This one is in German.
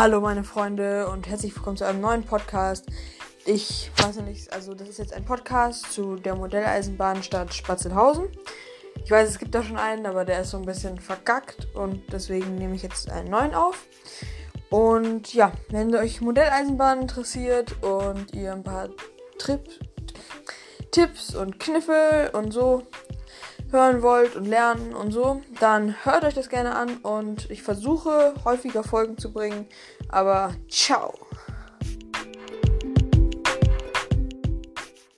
Hallo meine Freunde und herzlich willkommen zu einem neuen Podcast. Ich weiß nicht, also das ist jetzt ein Podcast zu der Modelleisenbahn Stadt Spatzelhausen. Ich weiß, es gibt da schon einen, aber der ist so ein bisschen vergackt und deswegen nehme ich jetzt einen neuen auf. Und ja, wenn euch Modelleisenbahn interessiert und ihr ein paar Trip Tipps und Kniffel und so hören wollt und lernen und so, dann hört euch das gerne an und ich versuche häufiger Folgen zu bringen. Aber ciao!